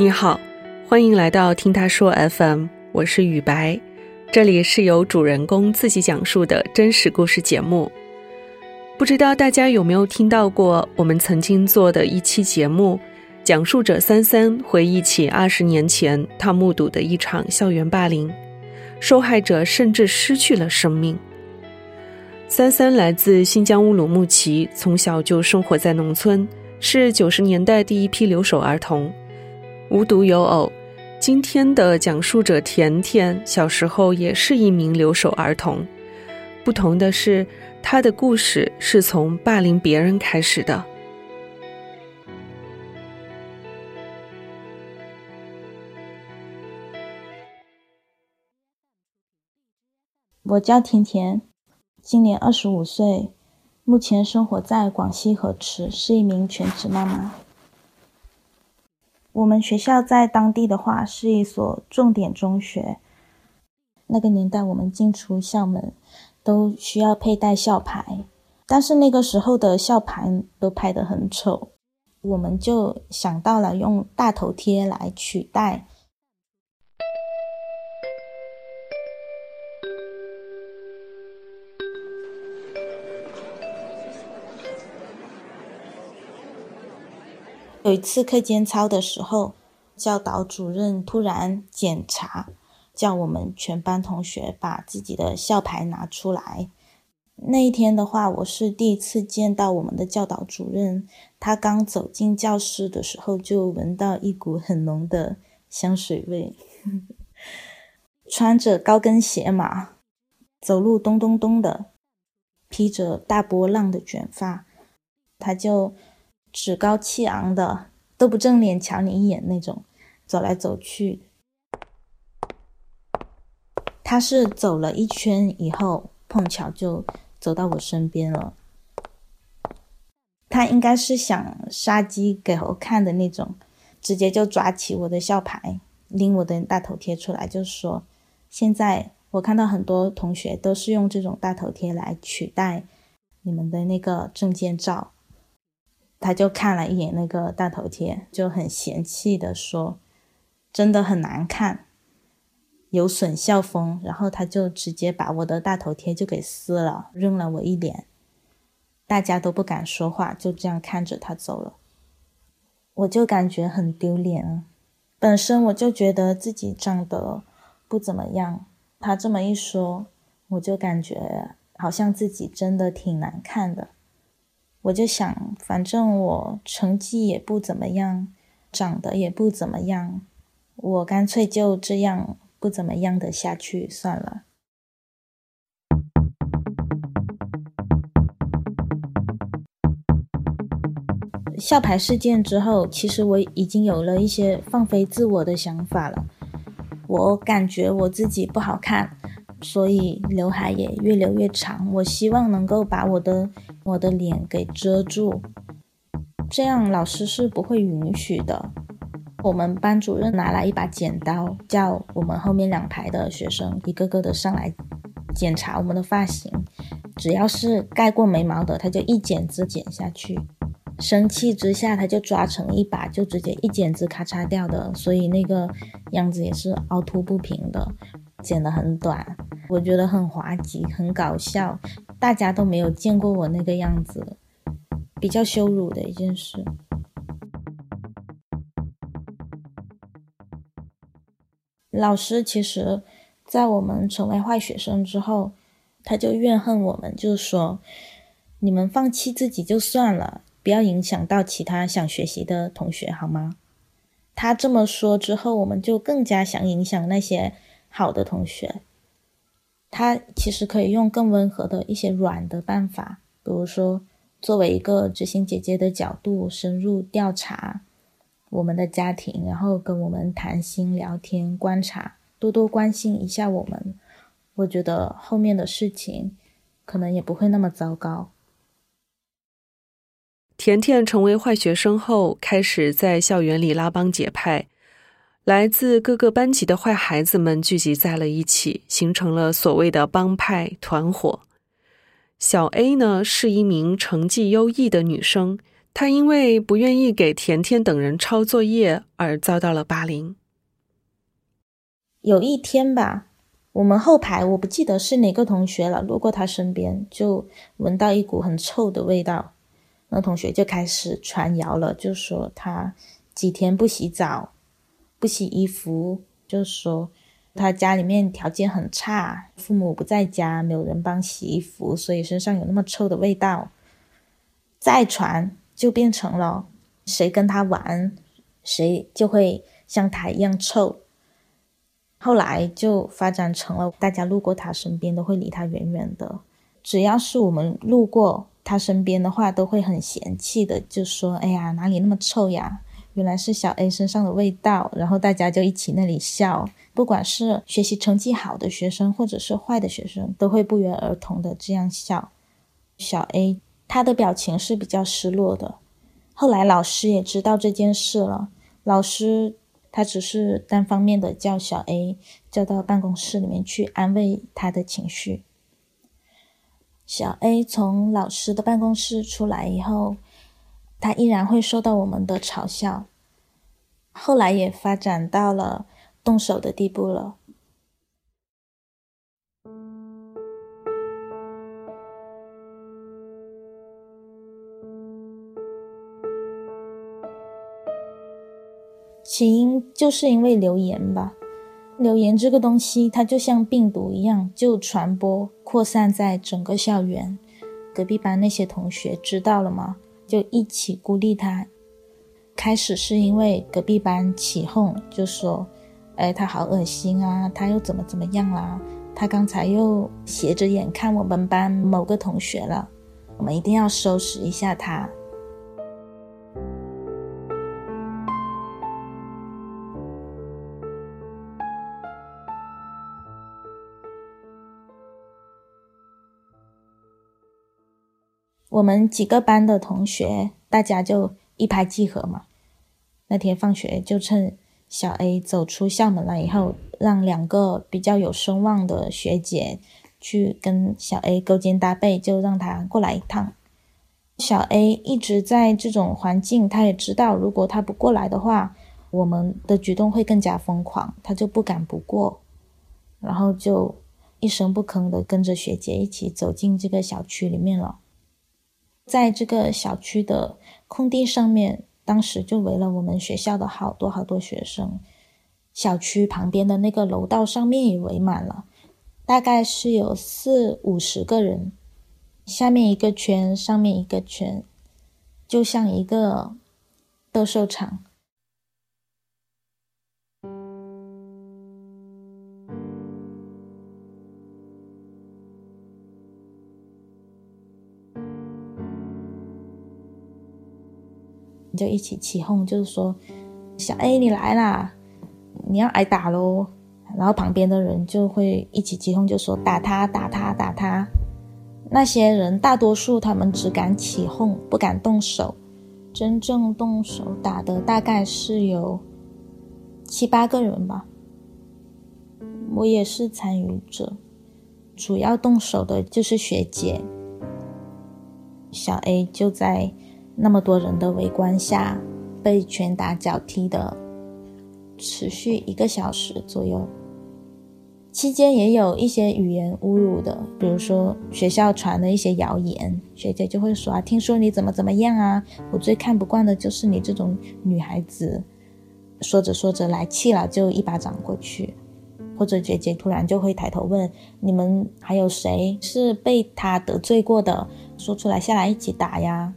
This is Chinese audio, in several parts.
你好，欢迎来到听他说 FM，我是雨白，这里是由主人公自己讲述的真实故事节目。不知道大家有没有听到过我们曾经做的一期节目，讲述者三三回忆起二十年前他目睹的一场校园霸凌，受害者甚至失去了生命。三三来自新疆乌鲁木齐，从小就生活在农村，是九十年代第一批留守儿童。无独有偶，今天的讲述者甜甜小时候也是一名留守儿童。不同的是，她的故事是从霸凌别人开始的。我叫甜甜，今年二十五岁，目前生活在广西河池，是一名全职妈妈。我们学校在当地的话是一所重点中学。那个年代，我们进出校门都需要佩戴校牌，但是那个时候的校牌都拍得很丑，我们就想到了用大头贴来取代。有一次课间操的时候，教导主任突然检查，叫我们全班同学把自己的校牌拿出来。那一天的话，我是第一次见到我们的教导主任。他刚走进教室的时候，就闻到一股很浓的香水味，穿着高跟鞋嘛，走路咚咚咚的，披着大波浪的卷发，他就。趾高气昂的，都不正脸瞧你一眼那种，走来走去。他是走了一圈以后，碰巧就走到我身边了。他应该是想杀鸡给猴看的那种，直接就抓起我的校牌，拎我的大头贴出来，就说：“现在我看到很多同学都是用这种大头贴来取代你们的那个证件照。”他就看了一眼那个大头贴，就很嫌弃的说：“真的很难看，有损校风。”然后他就直接把我的大头贴就给撕了，扔了我一脸。大家都不敢说话，就这样看着他走了。我就感觉很丢脸。本身我就觉得自己长得不怎么样，他这么一说，我就感觉好像自己真的挺难看的。我就想，反正我成绩也不怎么样，长得也不怎么样，我干脆就这样不怎么样的下去算了。校牌事件之后，其实我已经有了一些放飞自我的想法了。我感觉我自己不好看。所以刘海也越留越长，我希望能够把我的我的脸给遮住，这样老师是不会允许的。我们班主任拿来一把剪刀，叫我们后面两排的学生一个个的上来检查我们的发型，只要是盖过眉毛的，他就一剪子剪下去。生气之下，他就抓成一把，就直接一剪子咔嚓掉的，所以那个样子也是凹凸不平的。剪得很短，我觉得很滑稽，很搞笑，大家都没有见过我那个样子，比较羞辱的一件事。老师其实，在我们成为坏学生之后，他就怨恨我们，就说：“你们放弃自己就算了，不要影响到其他想学习的同学，好吗？”他这么说之后，我们就更加想影响那些。好的同学，他其实可以用更温和的一些软的办法，比如说作为一个执行姐姐的角度深入调查我们的家庭，然后跟我们谈心聊天，观察，多多关心一下我们。我觉得后面的事情可能也不会那么糟糕。甜甜成为坏学生后，开始在校园里拉帮结派。来自各个班级的坏孩子们聚集在了一起，形成了所谓的帮派团伙。小 A 呢是一名成绩优异的女生，她因为不愿意给甜甜等人抄作业而遭到了霸凌。有一天吧，我们后排我不记得是哪个同学了，路过他身边就闻到一股很臭的味道，那同学就开始传谣了，就说他几天不洗澡、不洗衣服，就说他家里面条件很差，父母不在家，没有人帮洗衣服，所以身上有那么臭的味道。再传就变成了谁跟他玩，谁就会像他一样臭。后来就发展成了，大家路过他身边都会离他远远的。只要是我们路过他身边的话，都会很嫌弃的，就说：“哎呀，哪里那么臭呀？原来是小 A 身上的味道。”然后大家就一起那里笑。不管是学习成绩好的学生，或者是坏的学生，都会不约而同的这样笑。小 A 他的表情是比较失落的。后来老师也知道这件事了，老师。他只是单方面的叫小 A 叫到办公室里面去安慰他的情绪。小 A 从老师的办公室出来以后，他依然会受到我们的嘲笑，后来也发展到了动手的地步了。起因就是因为留言吧，留言这个东西，它就像病毒一样，就传播扩散在整个校园。隔壁班那些同学知道了吗？就一起孤立他。开始是因为隔壁班起哄，就说：“哎，他好恶心啊，他又怎么怎么样啦？他刚才又斜着眼看我们班某个同学了，我们一定要收拾一下他。”我们几个班的同学，大家就一拍即合嘛。那天放学就趁小 A 走出校门了以后，让两个比较有声望的学姐去跟小 A 勾肩搭背，就让他过来一趟。小 A 一直在这种环境，他也知道，如果他不过来的话，我们的举动会更加疯狂，他就不敢不过，然后就一声不吭的跟着学姐一起走进这个小区里面了。在这个小区的空地上面，当时就围了我们学校的好多好多学生。小区旁边的那个楼道上面也围满了，大概是有四五十个人。下面一个圈，上面一个圈，就像一个斗兽场。就一起起哄，就是说：“小 A 你来啦，你要挨打喽！”然后旁边的人就会一起起哄，就说：“打他，打他，打他！”那些人大多数他们只敢起哄，不敢动手。真正动手打的大概是有七八个人吧。我也是参与者，主要动手的就是学姐。小 A 就在。那么多人的围观下，被拳打脚踢的，持续一个小时左右。期间也有一些语言侮辱的，比如说学校传的一些谣言，学姐就会说啊，听说你怎么怎么样啊，我最看不惯的就是你这种女孩子。说着说着来气了，就一巴掌过去。或者学姐突然就会抬头问你们还有谁是被他得罪过的，说出来下来一起打呀。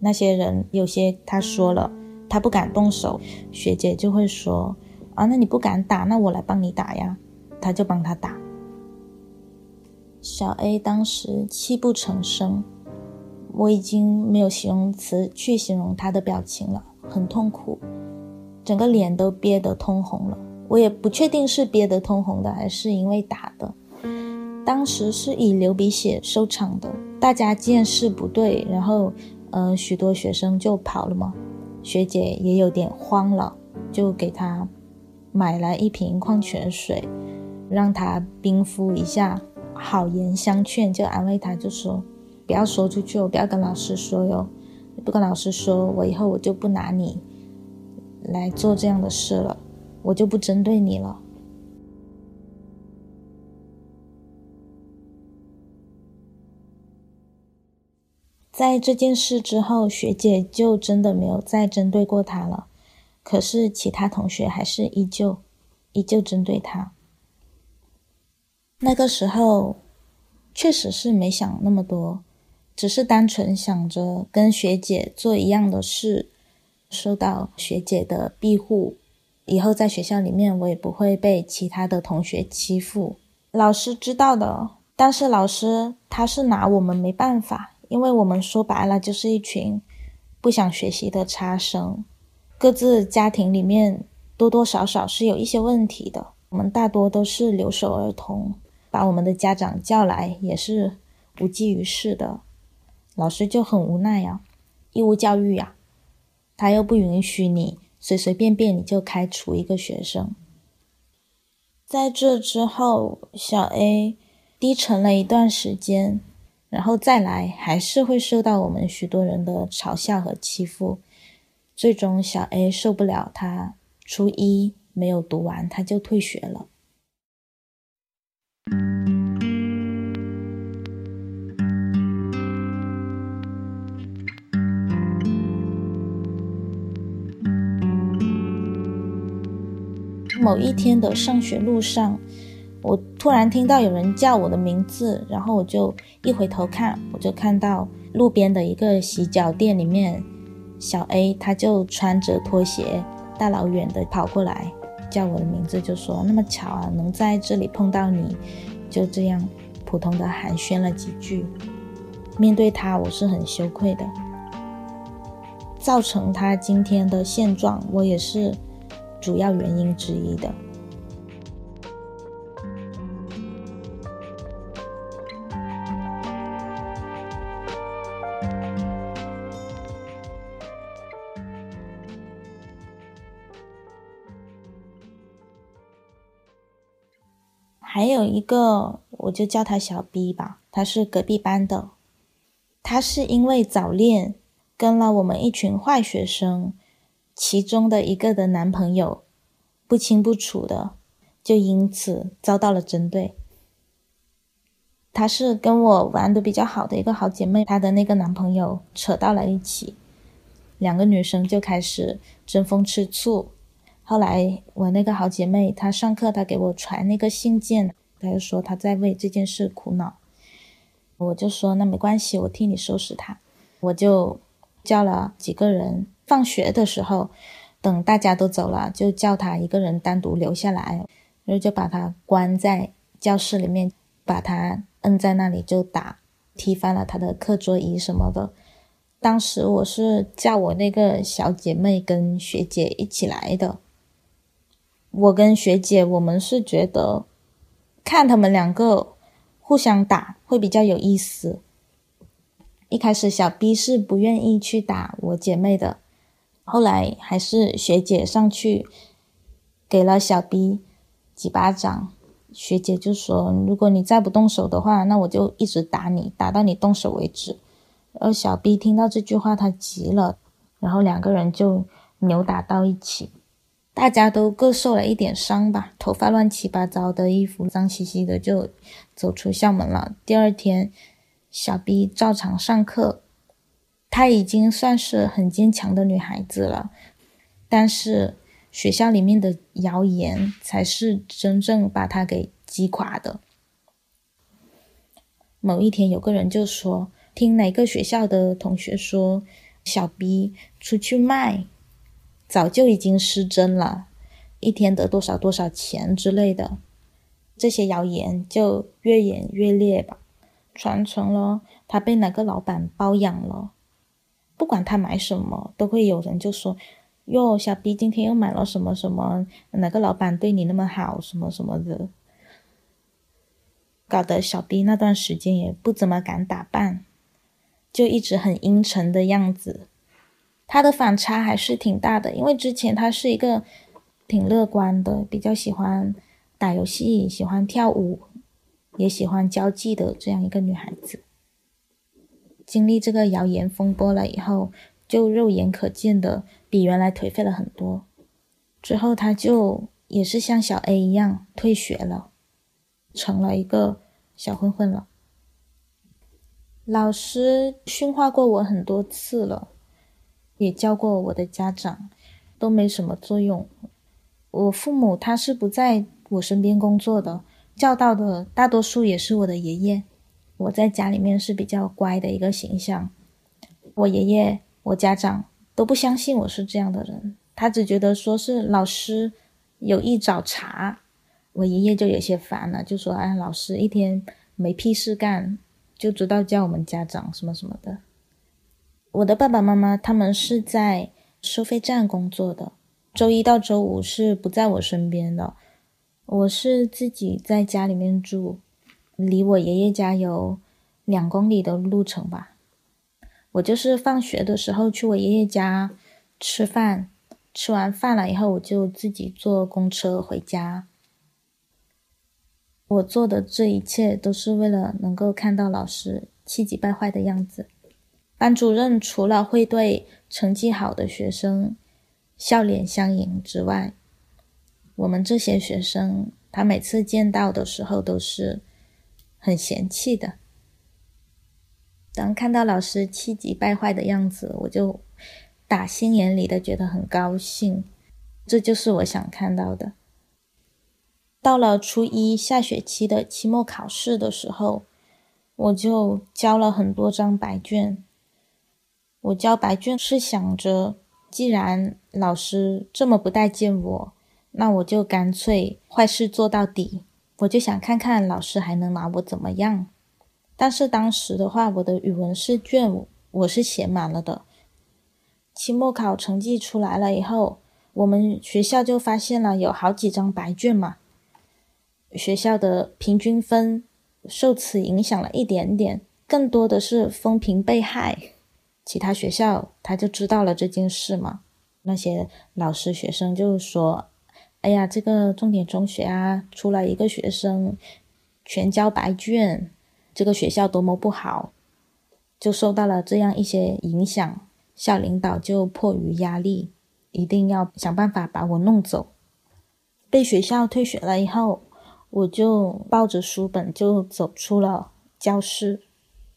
那些人有些他说了，他不敢动手，学姐就会说：“啊，那你不敢打，那我来帮你打呀。”他就帮他打。小 A 当时泣不成声，我已经没有形容词去形容他的表情了，很痛苦，整个脸都憋得通红了。我也不确定是憋得通红的，还是因为打的。当时是以流鼻血收场的，大家见势不对，然后。呃，许多学生就跑了嘛，学姐也有点慌了，就给他买来一瓶矿泉水，让他冰敷一下，好言相劝，就安慰他，就说不要说出去哦，不要跟老师说哟。不跟老师说，我以后我就不拿你来做这样的事了，我就不针对你了。在这件事之后，学姐就真的没有再针对过他了。可是其他同学还是依旧依旧针对他。那个时候确实是没想那么多，只是单纯想着跟学姐做一样的事，受到学姐的庇护，以后在学校里面我也不会被其他的同学欺负。老师知道的，但是老师他是拿我们没办法。因为我们说白了就是一群不想学习的差生，各自家庭里面多多少少是有一些问题的。我们大多都是留守儿童，把我们的家长叫来也是无济于事的。老师就很无奈呀，义务教育呀，他又不允许你随随便便你就开除一个学生。在这之后，小 A 低沉了一段时间。然后再来，还是会受到我们许多人的嘲笑和欺负。最终，小 A 受不了，他初一没有读完，他就退学了。某一天的上学路上。我突然听到有人叫我的名字，然后我就一回头看，我就看到路边的一个洗脚店里面，小 A 他就穿着拖鞋，大老远的跑过来叫我的名字，就说那么巧啊，能在这里碰到你，就这样普通的寒暄了几句。面对他，我是很羞愧的，造成他今天的现状，我也是主要原因之一的。一个，我就叫他小 B 吧，他是隔壁班的。他是因为早恋跟了我们一群坏学生其中的一个的男朋友不清不楚的，就因此遭到了针对。他是跟我玩的比较好的一个好姐妹，她的那个男朋友扯到了一起，两个女生就开始争风吃醋。后来我那个好姐妹，她上课，她给我传那个信件，他就说他在为这件事苦恼。我就说那没关系，我替你收拾他。我就叫了几个人，放学的时候，等大家都走了，就叫他一个人单独留下来，然后就把他关在教室里面，把他摁在那里就打，踢翻了他的课桌椅什么的。当时我是叫我那个小姐妹跟学姐一起来的。我跟学姐，我们是觉得看他们两个互相打会比较有意思。一开始小 B 是不愿意去打我姐妹的，后来还是学姐上去给了小 B 几巴掌。学姐就说：“如果你再不动手的话，那我就一直打你，打到你动手为止。”而小 B 听到这句话，他急了，然后两个人就扭打到一起。大家都各受了一点伤吧，头发乱七八糟的，衣服脏兮兮的，就走出校门了。第二天，小 B 照常上课，她已经算是很坚强的女孩子了。但是学校里面的谣言才是真正把她给击垮的。某一天，有个人就说，听哪个学校的同学说，小 B 出去卖。早就已经失真了，一天得多少多少钱之类的，这些谣言就越演越烈吧，传成了他被哪个老板包养了，不管他买什么，都会有人就说：“哟，小 B 今天又买了什么什么，哪个老板对你那么好，什么什么的。”搞得小 B 那段时间也不怎么敢打扮，就一直很阴沉的样子。他的反差还是挺大的，因为之前他是一个挺乐观的，比较喜欢打游戏、喜欢跳舞，也喜欢交际的这样一个女孩子。经历这个谣言风波了以后，就肉眼可见的比原来颓废了很多。之后他就也是像小 A 一样退学了，成了一个小混混了。老师训话过我很多次了，也教过我的家长，都没什么作用。我父母他是不在我身边工作的，教导的大多数也是我的爷爷。我在家里面是比较乖的一个形象，我爷爷、我家长都不相信我是这样的人，他只觉得说是老师有意找茬。我爷爷就有些烦了，就说：“哎，老师一天没屁事干，就知道叫我们家长什么什么的。”我的爸爸妈妈他们是在收费站工作的，周一到周五是不在我身边的，我是自己在家里面住。离我爷爷家有两公里的路程吧。我就是放学的时候去我爷爷家吃饭，吃完饭了以后，我就自己坐公车回家。我做的这一切都是为了能够看到老师气急败坏的样子。班主任除了会对成绩好的学生笑脸相迎之外，我们这些学生，他每次见到的时候都是。很嫌弃的。当看到老师气急败坏的样子，我就打心眼里的觉得很高兴。这就是我想看到的。到了初一下学期的期末考试的时候，我就交了很多张白卷。我交白卷是想着，既然老师这么不待见我，那我就干脆坏事做到底。我就想看看老师还能拿我怎么样，但是当时的话，我的语文试卷我是写满了的。期末考成绩出来了以后，我们学校就发现了有好几张白卷嘛，学校的平均分受此影响了一点点，更多的是风评被害。其他学校他就知道了这件事嘛，那些老师学生就说。哎呀，这个重点中学啊，出来一个学生全交白卷，这个学校多么不好，就受到了这样一些影响。校领导就迫于压力，一定要想办法把我弄走。被学校退学了以后，我就抱着书本就走出了教室，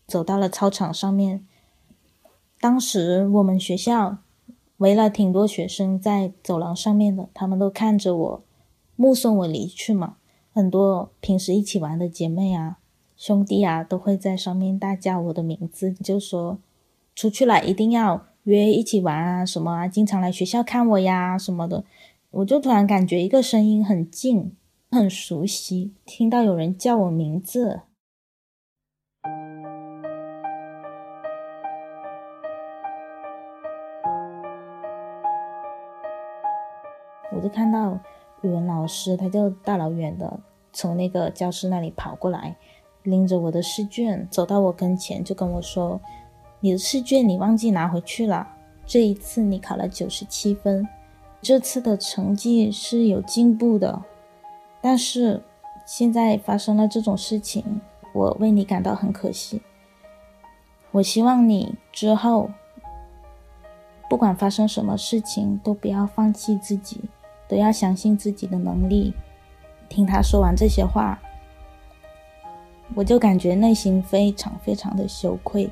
走到了操场上面。当时我们学校。围了挺多学生在走廊上面的，他们都看着我，目送我离去嘛。很多平时一起玩的姐妹啊、兄弟啊，都会在上面大叫我的名字，就说出去了一定要约一起玩啊，什么啊，经常来学校看我呀什么的。我就突然感觉一个声音很近、很熟悉，听到有人叫我名字。我就看到语文老师，他就大老远的从那个教室那里跑过来，拎着我的试卷走到我跟前，就跟我说：“你的试卷你忘记拿回去了。这一次你考了九十七分，这次的成绩是有进步的。但是现在发生了这种事情，我为你感到很可惜。我希望你之后不管发生什么事情，都不要放弃自己。”都要相信自己的能力。听他说完这些话，我就感觉内心非常非常的羞愧，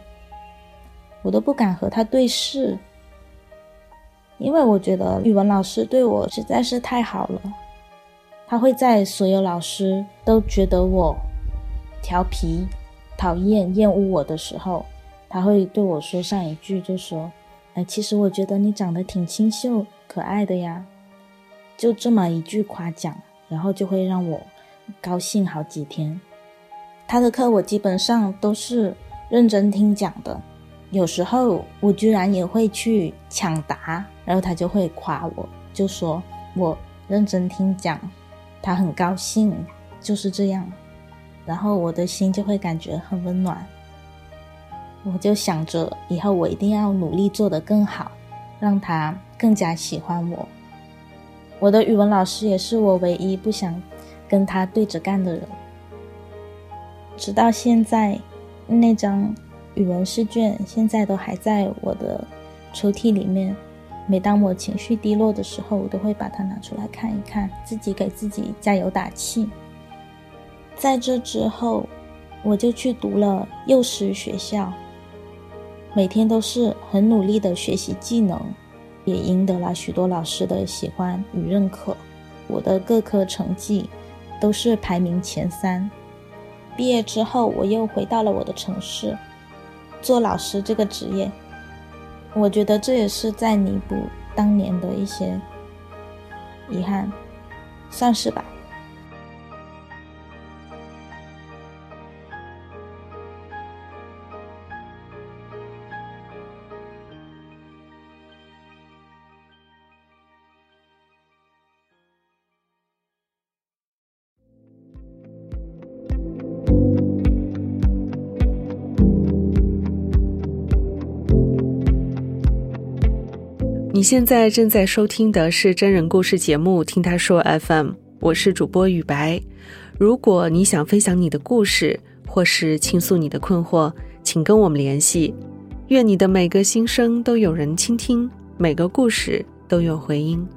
我都不敢和他对视，因为我觉得语文老师对我实在是太好了。他会在所有老师都觉得我调皮、讨厌、厌恶我的时候，他会对我说上一句，就说：“哎，其实我觉得你长得挺清秀、可爱的呀。”就这么一句夸奖，然后就会让我高兴好几天。他的课我基本上都是认真听讲的，有时候我居然也会去抢答，然后他就会夸我，就说我认真听讲，他很高兴，就是这样。然后我的心就会感觉很温暖，我就想着以后我一定要努力做得更好，让他更加喜欢我。我的语文老师也是我唯一不想跟他对着干的人。直到现在，那张语文试卷现在都还在我的抽屉里面。每当我情绪低落的时候，我都会把它拿出来看一看，自己给自己加油打气。在这之后，我就去读了幼师学校，每天都是很努力的学习技能，也赢得了许多老师的喜欢与认可。我的各科成绩都是排名前三。毕业之后，我又回到了我的城市，做老师这个职业。我觉得这也是在弥补当年的一些遗憾，算是吧。你现在正在收听的是真人故事节目《听他说 FM》，我是主播雨白。如果你想分享你的故事，或是倾诉你的困惑，请跟我们联系。愿你的每个心声都有人倾听，每个故事都有回音。